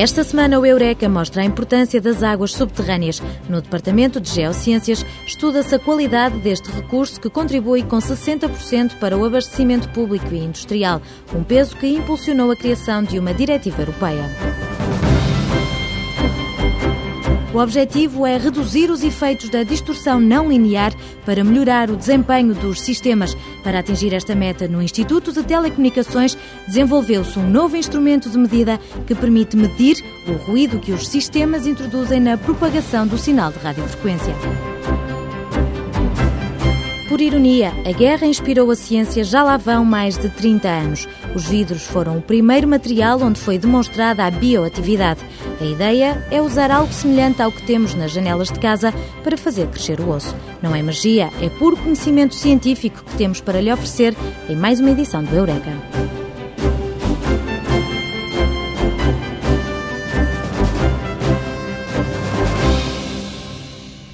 Esta semana, o Eureka mostra a importância das águas subterrâneas. No Departamento de Geociências, estuda-se a qualidade deste recurso que contribui com 60% para o abastecimento público e industrial, um peso que impulsionou a criação de uma diretiva europeia. O objetivo é reduzir os efeitos da distorção não linear para melhorar o desempenho dos sistemas. Para atingir esta meta, no Instituto de Telecomunicações desenvolveu-se um novo instrumento de medida que permite medir o ruído que os sistemas introduzem na propagação do sinal de radiofrequência. Por ironia, a guerra inspirou a ciência já lá vão mais de 30 anos. Os vidros foram o primeiro material onde foi demonstrada a bioatividade. A ideia é usar algo semelhante ao que temos nas janelas de casa para fazer crescer o osso. Não é magia, é puro conhecimento científico que temos para lhe oferecer em mais uma edição do Eureka.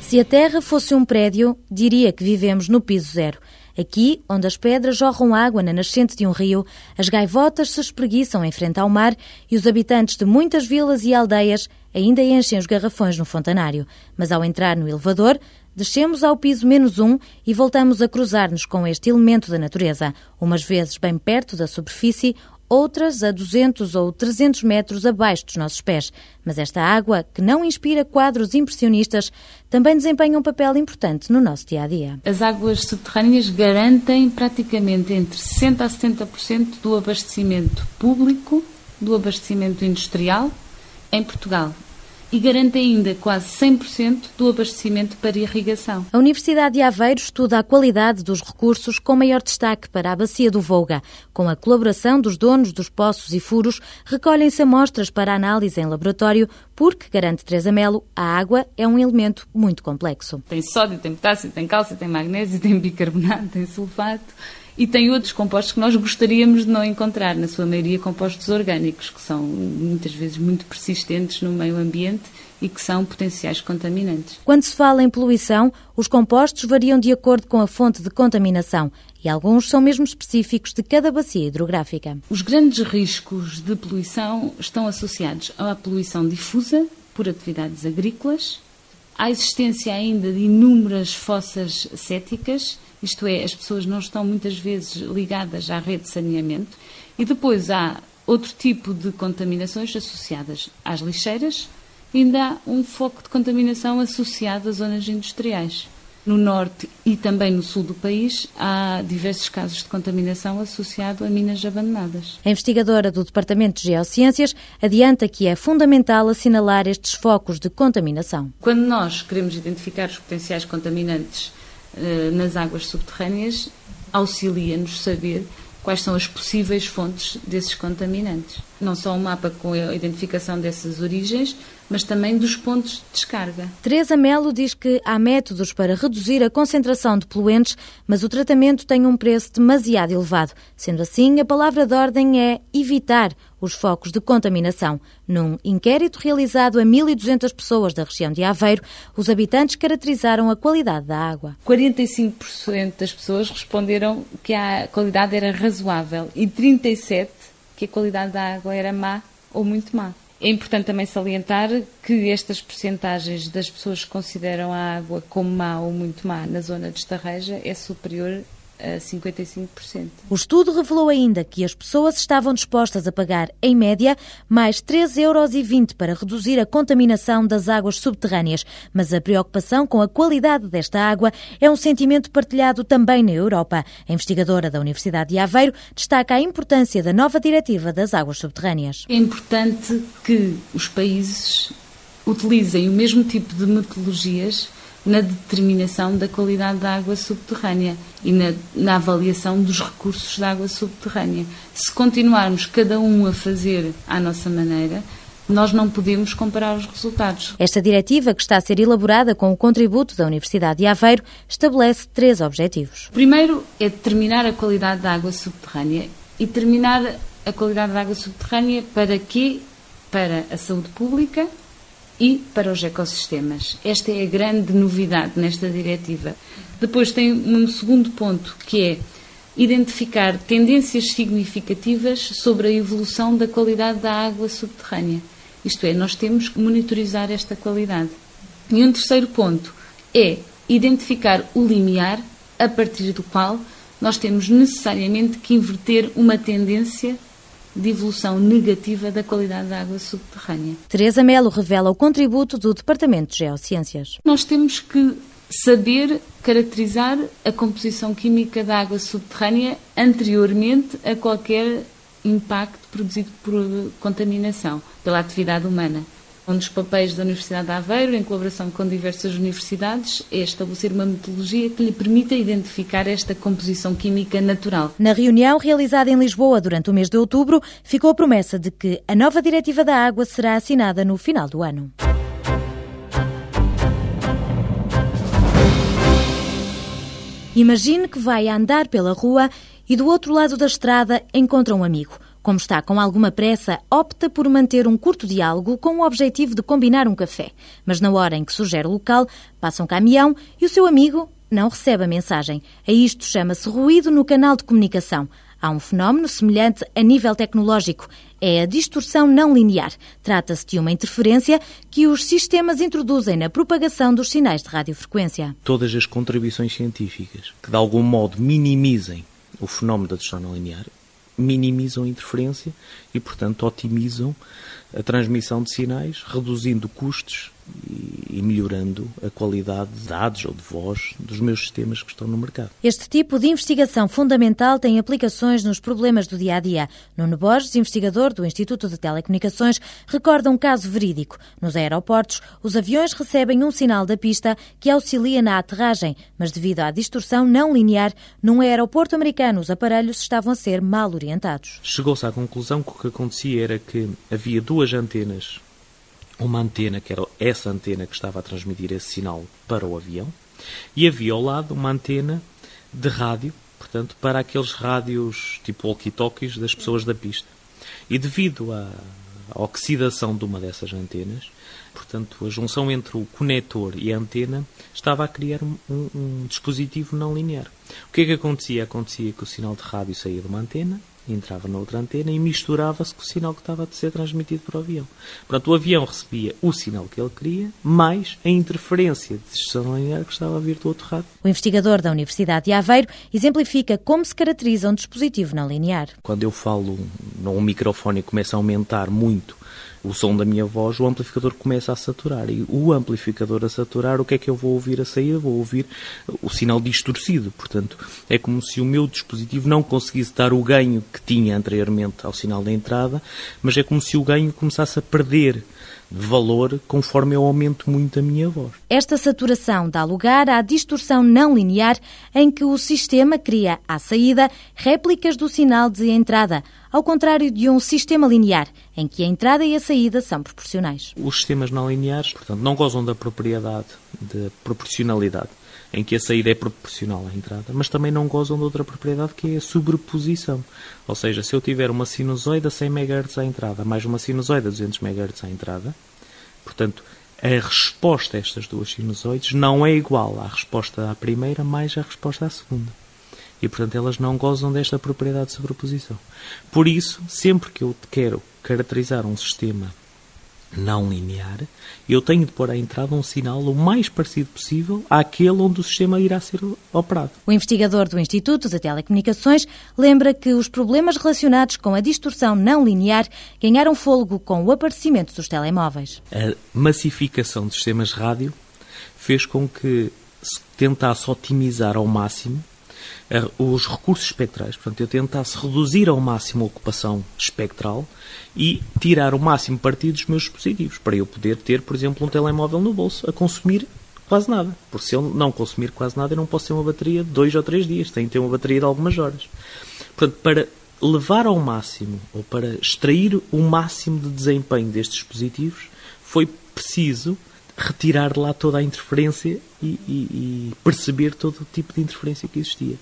Se a Terra fosse um prédio, diria que vivemos no piso zero. Aqui, onde as pedras jorram água na nascente de um rio, as gaivotas se espreguiçam em frente ao mar e os habitantes de muitas vilas e aldeias ainda enchem os garrafões no fontanário. Mas ao entrar no elevador, descemos ao piso menos um e voltamos a cruzar-nos com este elemento da natureza, umas vezes bem perto da superfície, outras a 200 ou 300 metros abaixo dos nossos pés. Mas esta água, que não inspira quadros impressionistas, também desempenha um papel importante no nosso dia a dia. As águas subterrâneas garantem praticamente entre 60% a 70% do abastecimento público, do abastecimento industrial em Portugal e garante ainda quase 100% do abastecimento para irrigação. A Universidade de Aveiro estuda a qualidade dos recursos com maior destaque para a bacia do Volga. Com a colaboração dos donos dos poços e furos, recolhem-se amostras para análise em laboratório, porque, garante Teresa Melo, a água é um elemento muito complexo. Tem sódio, tem potássio, tem cálcio, tem magnésio, tem bicarbonato, tem sulfato e tem outros compostos que nós gostaríamos de não encontrar, na sua maioria compostos orgânicos, que são muitas vezes muito persistentes no meio ambiente e que são potenciais contaminantes. Quando se fala em poluição, os compostos variam de acordo com a fonte de contaminação e alguns são mesmo específicos de cada bacia hidrográfica. Os grandes riscos de poluição estão associados à poluição difusa por atividades agrícolas, à existência ainda de inúmeras fossas céticas isto é, as pessoas não estão muitas vezes ligadas à rede de saneamento, e depois há outro tipo de contaminações associadas às lixeiras, ainda há um foco de contaminação associado às zonas industriais. No norte e também no sul do país há diversos casos de contaminação associado a minas abandonadas. A investigadora do Departamento de Geociências adianta que é fundamental assinalar estes focos de contaminação. Quando nós queremos identificar os potenciais contaminantes eh, nas águas subterrâneas auxilia-nos saber quais são as possíveis fontes desses contaminantes. Não só um mapa com a identificação dessas origens, mas também dos pontos de descarga. Teresa Melo diz que há métodos para reduzir a concentração de poluentes, mas o tratamento tem um preço demasiado elevado. Sendo assim, a palavra de ordem é evitar os focos de contaminação. Num inquérito realizado a 1.200 pessoas da região de Aveiro, os habitantes caracterizaram a qualidade da água. 45% das pessoas responderam que a qualidade era razoável e 37% que a qualidade da água era má ou muito má. É importante também salientar que estas percentagens das pessoas que consideram a água como má ou muito má na zona de Estarreja é superior a 55%. O estudo revelou ainda que as pessoas estavam dispostas a pagar, em média, mais 3,20 euros para reduzir a contaminação das águas subterrâneas. Mas a preocupação com a qualidade desta água é um sentimento partilhado também na Europa. A investigadora da Universidade de Aveiro destaca a importância da nova diretiva das águas subterrâneas. É importante que os países utilizem o mesmo tipo de metodologias na determinação da qualidade da água subterrânea e na, na, avaliação dos recursos da água subterrânea. Se continuarmos cada um a fazer à nossa maneira, nós não podemos comparar os resultados. Esta diretiva, que está a ser elaborada com o contributo da Universidade de Aveiro, estabelece três objetivos. O primeiro é determinar a qualidade da água subterrânea e determinar a qualidade da água subterrânea para quê? Para a saúde pública, e para os ecossistemas. Esta é a grande novidade nesta diretiva. Depois tem um segundo ponto, que é identificar tendências significativas sobre a evolução da qualidade da água subterrânea. Isto é, nós temos que monitorizar esta qualidade. E um terceiro ponto é identificar o limiar a partir do qual nós temos necessariamente que inverter uma tendência de evolução negativa da qualidade da água subterrânea. Teresa Melo revela o contributo do Departamento de Geociências. Nós temos que saber caracterizar a composição química da água subterrânea anteriormente a qualquer impacto produzido por contaminação pela atividade humana. Um dos papéis da Universidade de Aveiro, em colaboração com diversas universidades, é estabelecer uma metodologia que lhe permita identificar esta composição química natural. Na reunião realizada em Lisboa durante o mês de outubro, ficou a promessa de que a nova Diretiva da Água será assinada no final do ano. Imagine que vai andar pela rua e do outro lado da estrada encontra um amigo. Como está com alguma pressa, opta por manter um curto diálogo com o objetivo de combinar um café. Mas na hora em que sugere o local, passa um caminhão e o seu amigo não recebe a mensagem. A isto chama-se ruído no canal de comunicação. Há um fenómeno semelhante a nível tecnológico. É a distorção não linear. Trata-se de uma interferência que os sistemas introduzem na propagação dos sinais de radiofrequência. Todas as contribuições científicas que de algum modo minimizem o fenómeno da distorção não linear minimizam a interferência e, portanto, otimizam a transmissão de sinais, reduzindo custos e melhorando a qualidade de dados ou de voz dos meus sistemas que estão no mercado. Este tipo de investigação fundamental tem aplicações nos problemas do dia a dia. Nuno Borges, investigador do Instituto de Telecomunicações, recorda um caso verídico. Nos aeroportos, os aviões recebem um sinal da pista que auxilia na aterragem, mas devido à distorção não linear, num aeroporto americano os aparelhos estavam a ser mal orientados. Chegou-se à conclusão que o que acontecia era que havia duas antenas uma antena, que era essa antena que estava a transmitir esse sinal para o avião, e havia ao lado uma antena de rádio, portanto, para aqueles rádios tipo walkie-talkies das pessoas da pista. E devido à, oxidação de uma dessas antenas, portanto, a junção entre o conector e a antena estava a criar um, um dispositivo não linear. O que é que acontecia? Acontecia que o sinal de rádio saía de uma antena, entrava na outra antena e misturava-se com o sinal que estava a ser transmitido para o avião. Portanto, o avião recebia o sinal que ele queria, mais a interferência de distorção linear que estava a vir do outro lado. O investigador da Universidade de Aveiro exemplifica como se caracteriza um dispositivo não linear. Quando eu falo num microfone e começa a aumentar muito o som da minha voz, o amplificador começa a saturar. E o amplificador a saturar, o que é que eu vou ouvir a sair? Vou ouvir o sinal distorcido. Portanto, é como se o meu dispositivo não conseguisse dar o ganho que tinha anteriormente ao sinal da entrada, mas é como se o ganho começasse a perder de valor conforme eu aumento muito a minha voz. Esta saturação dá lugar à distorção não linear em que o sistema cria à saída réplicas do sinal de entrada, ao contrário de um sistema linear, em que a entrada e a saída são proporcionais. Os sistemas não lineares, portanto, não gozam da propriedade de proporcionalidade em que a saída é proporcional à entrada, mas também não gozam de outra propriedade que é a sobreposição. Ou seja, se eu tiver uma sinusoide a 100 MHz à entrada, mais uma sinusoide a 200 MHz à entrada, portanto, a resposta a estas duas sinusoides não é igual à resposta à primeira mais à resposta à segunda. E, portanto, elas não gozam desta propriedade de sobreposição. Por isso, sempre que eu quero caracterizar um sistema não linear, eu tenho de pôr à entrada um sinal o mais parecido possível àquele onde o sistema irá ser operado. O investigador do Instituto de Telecomunicações lembra que os problemas relacionados com a distorção não linear ganharam fôlego com o aparecimento dos telemóveis. A massificação dos sistemas rádio fez com que se tentasse otimizar ao máximo os recursos espectrais. Portanto, eu tentasse reduzir ao máximo a ocupação espectral e tirar o máximo partido dos meus dispositivos, para eu poder ter, por exemplo, um telemóvel no bolso a consumir quase nada. Porque se eu não consumir quase nada, eu não posso ter uma bateria de dois ou três dias, tenho que ter uma bateria de algumas horas. Portanto, para levar ao máximo, ou para extrair o máximo de desempenho destes dispositivos, foi preciso retirar de lá toda a interferência e, e, e perceber todo o tipo de interferência que existia.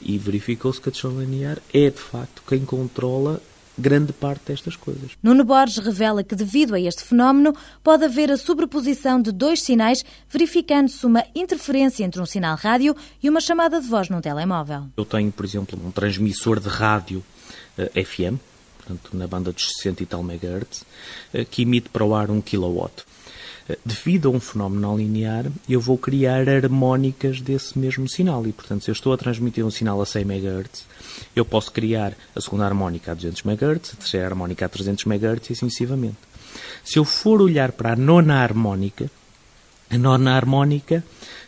E verificou-se que a distorção linear é, de facto, quem controla grande parte destas coisas. Nuno Borges revela que, devido a este fenómeno, pode haver a sobreposição de dois sinais, verificando-se uma interferência entre um sinal rádio e uma chamada de voz num telemóvel. Eu tenho, por exemplo, um transmissor de rádio uh, eh, FM, portanto na banda dos 60 e tal megahertz, eh, que emite para o ar 1 kW. Eh, devido a um fenómeno não linear, eu vou criar harmónicas desse mesmo sinal. E, portanto, se eu estou a transmitir um sinal a 100 MHz, eu posso criar a segunda harmónica a 200 MHz, a terceira harmónica a 300 MHz e assim sucessivamente. Se eu for olhar para a nona harmónica, a nona harmónica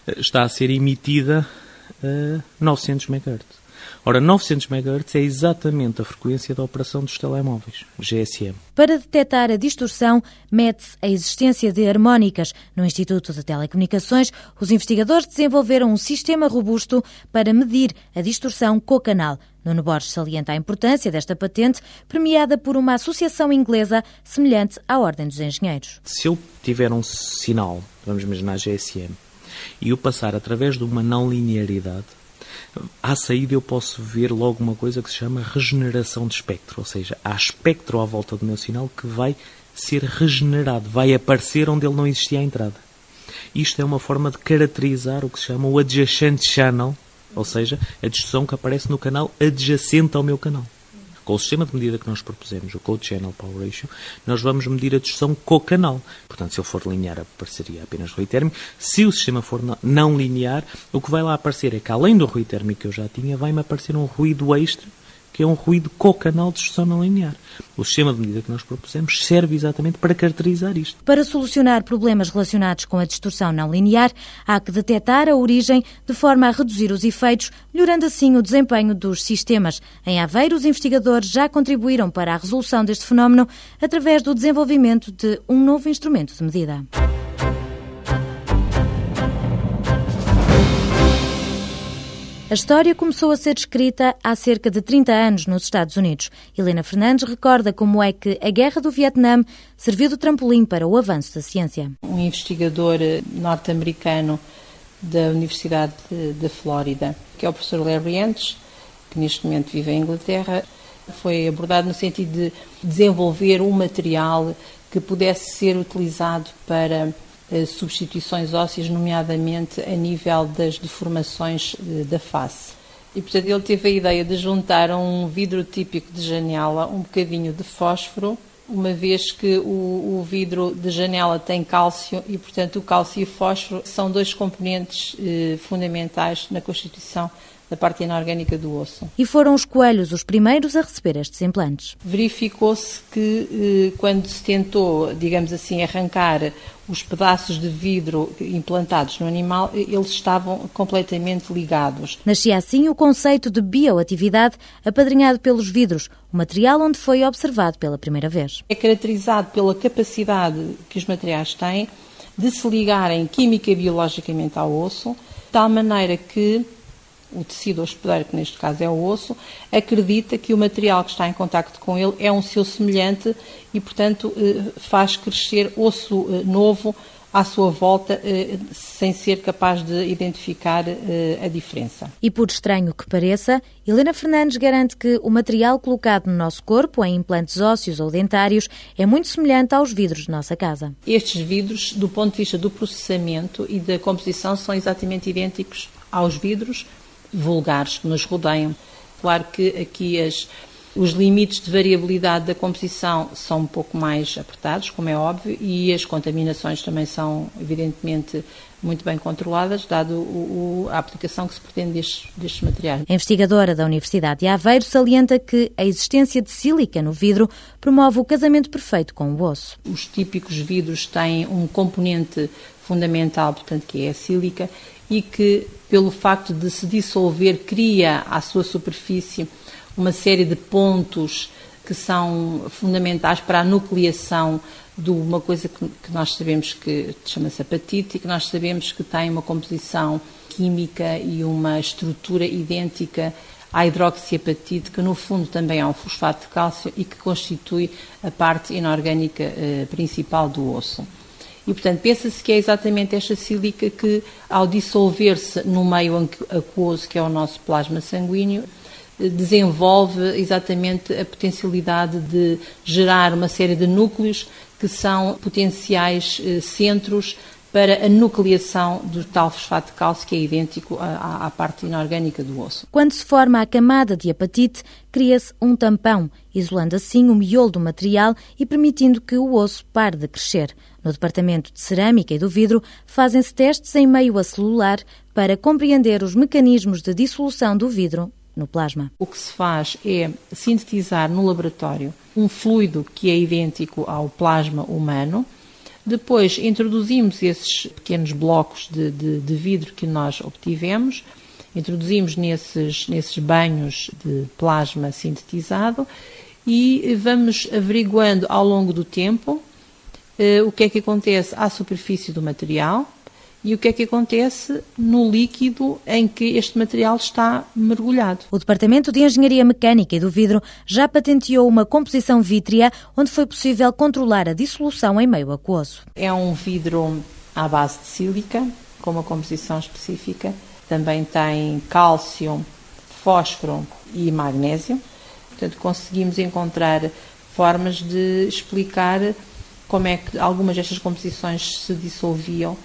eh, está a ser emitida a 900 MHz. Ora, 900 MHz é exatamente a frequência da operação dos telemóveis, GSM. Para detectar a distorção, mede-se a existência de harmónicas. No Instituto de Telecomunicações, os investigadores desenvolveram um sistema robusto para medir a distorção com o canal. Nuno Borges salienta a importância desta patente, premiada por uma associação inglesa semelhante à Ordem dos Engenheiros. Se eu tiver um sinal, vamos imaginar GSM, e o passar através de uma não linearidade, à saída eu posso ver logo uma coisa que se chama regeneração de espectro, ou seja, há espectro à volta do meu sinal que vai ser regenerado, vai aparecer onde ele não existia à entrada. Isto é uma forma de caracterizar o que se chama o adjacent channel, ou seja, a distorção que aparece no canal adjacente ao meu canal. Com o sistema de medida que nós propusemos, o Code Channel Power Ratio, nós vamos medir a distorção com o canal. Portanto, se eu for linear, apareceria apenas ruído térmico. Se o sistema for não linear, o que vai lá aparecer é que, além do ruído térmico que eu já tinha, vai-me aparecer um ruído extra que é um ruído co-canal de distorção não linear. O sistema de medida que nós propusemos serve exatamente para caracterizar isto. Para solucionar problemas relacionados com a distorção não linear, há que detectar a origem de forma a reduzir os efeitos, melhorando assim o desempenho dos sistemas. Em Aveiro, os investigadores já contribuíram para a resolução deste fenómeno através do desenvolvimento de um novo instrumento de medida. A história começou a ser escrita há cerca de 30 anos nos Estados Unidos. Helena Fernandes recorda como é que a Guerra do Vietnã serviu de trampolim para o avanço da ciência. Um investigador norte-americano da Universidade da Flórida, que é o professor Larry Entes, que neste momento vive em Inglaterra, foi abordado no sentido de desenvolver um material que pudesse ser utilizado para substituições ósseas, nomeadamente a nível das deformações eh, da face. E, portanto, ele teve a ideia de juntar a um vidro típico de janela um bocadinho de fósforo, uma vez que o, o vidro de janela tem cálcio e, portanto, o cálcio e o fósforo são dois componentes eh, fundamentais na constituição da parte inorgânica do osso. E foram os coelhos os primeiros a receber estes implantes. Verificou-se que eh, quando se tentou, digamos assim, arrancar os pedaços de vidro implantados no animal, eles estavam completamente ligados. Nascia assim o conceito de bioatividade apadrinhado pelos vidros, o material onde foi observado pela primeira vez. É caracterizado pela capacidade que os materiais têm de se ligarem química e biologicamente ao osso, de tal maneira que o tecido hospedeiro, que neste caso é o osso, acredita que o material que está em contacto com ele é um seu semelhante e, portanto, eh, faz crescer osso eh, novo à sua volta, eh, sem ser capaz de identificar a diferença. E por estranho que pareça, Helena Fernandes garante que o material colocado no nosso corpo, em implantes ósseos ou dentários, é muito semelhante aos vidros de nossa casa. Estes vidros, do ponto de vista do processamento e da composição, são exatamente idênticos aos vidros vulgares que nos rodeiam. Claro que aqui as, os limites de variabilidade da composição são um pouco mais apertados, como é óbvio, e as contaminações também são, evidentemente, muito bem controladas, dado o, o, a aplicação que se pretende destes, destes, materiais. A investigadora da Universidade de Aveiro salienta que a existência de sílica no vidro promove o casamento perfeito com o osso. Os típicos vidros têm um componente fundamental, portanto, que é a sílica, e que, pelo facto de se dissolver, cria à sua superfície uma série de pontos que são fundamentais para a nucleação de uma coisa que, que nós sabemos que chama-se apatite e que nós sabemos que tem uma composição química e uma estrutura idêntica à hidroxiapatite, que no fundo também é um fosfato de cálcio e que constitui a parte inorgânica eh, principal do osso. E, portanto, pensa-se que é exatamente esta sílica que, ao dissolver-se no meio aquoso, que é o nosso plasma sanguíneo, desenvolve exatamente a potencialidade de gerar uma série de núcleos que são potenciais eh, centros para a nucleação do tal fosfato de cálcio, que é idêntico à, à parte inorgânica do osso. Quando se forma a camada de apatite, cria-se um tampão, isolando assim o miolo do material e permitindo que o osso pare de crescer. No Departamento de Cerâmica e do Vidro, fazem-se testes em meio a celular para compreender os mecanismos de dissolução do vidro no plasma. O que se faz é sintetizar no laboratório um fluido que é idêntico ao plasma humano. Depois introduzimos esses pequenos blocos de, de, de vidro que nós obtivemos, introduzimos nesses, nesses banhos de plasma sintetizado e vamos averiguando ao longo do tempo eh, o que é que acontece à superfície do material e o que é que acontece no líquido em que este material está mergulhado. O Departamento de Engenharia Mecânica e do Vidro já patenteou uma composição vítrea onde foi possível controlar a dissolução em meio aquoso. É um vidro à base de sílica, com uma composição específica. Também tem cálcio, fósforo e magnésio. Portanto, conseguimos encontrar formas de explicar como é que algumas destas composições se dissolviam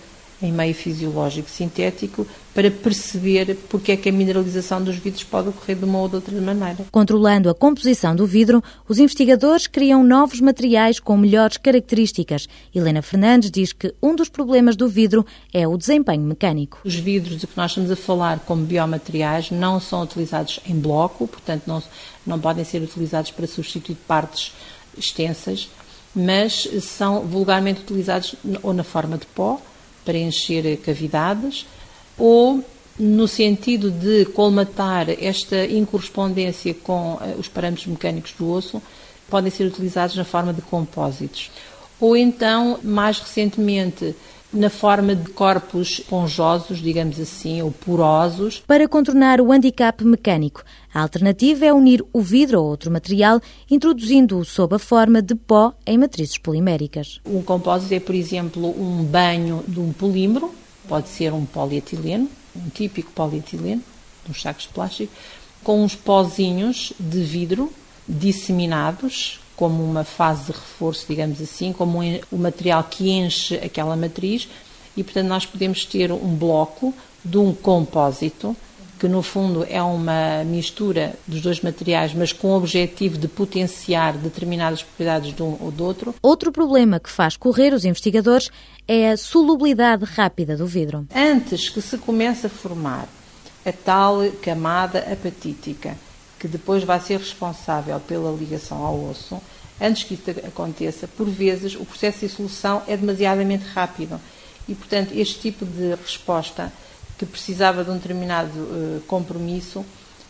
em meio fisiológico sintético para perceber porque é que a mineralização dos vidros pode ocorrer de uma ou de outra maneira. Controlando a composição do vidro, os investigadores criam novos materiais com melhores características. Helena Fernandes diz que um dos problemas do vidro é o desempenho mecânico. Os vidros de que nós estamos a falar como biomateriais não são utilizados em bloco, portanto não, não podem ser utilizados para substituir partes extensas, mas são vulgarmente utilizados ou na forma de pó, preencher cavidades, ou no sentido de colmatar esta incorrespondência com eh, os parâmetros mecânicos do osso, podem ser utilizados na forma de compósitos. Ou então, mais recentemente, na forma de corpos esponjosos, digamos assim, ou porosos. Para contornar o handicap mecânico, a alternativa é unir o vidro a outro material, introduzindo-o sob a forma de pó em matrizes poliméricas. Um compósito é, por exemplo, um banho de um polímero, pode ser um polietileno, um típico polietileno, uns sacos de plástico, com uns pozinhos de vidro disseminados como uma fase de reforço, digamos assim, como o material que enche aquela matriz e, portanto, nós podemos ter um bloco de um compósito, que no fundo é uma mistura dos dois materiais, mas com o objetivo de potenciar determinadas propriedades de um ou do outro. Outro problema que faz correr os investigadores é a solubilidade rápida do vidro. Antes que se comece a formar a tal camada apatítica, que depois vai ser responsável pela ligação ao osso, antes que isso aconteça, por vezes o processo de dissolução é demasiadamente rápido. E, portanto, este tipo de resposta que precisava de um determinado uh, compromisso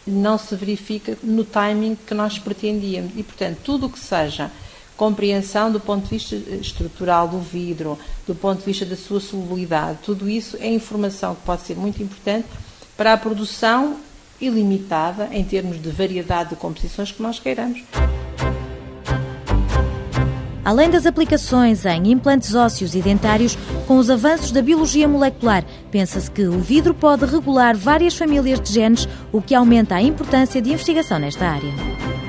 não se verifica no timing que nós pretendíamos. E, portanto, tudo o que seja compreensão do ponto de vista eh, estrutural do vidro, do ponto de vista da sua solubilidade, tudo isso é informação que pode ser muito importante para a produção ilimitada em termos de variedade de composições que nós queiramos. Além das aplicações em implantes ósseos e dentários, com os avanços da biologia molecular, pensa-se que o vidro pode regular várias famílias de genes, o que aumenta a importância de investigação nesta área.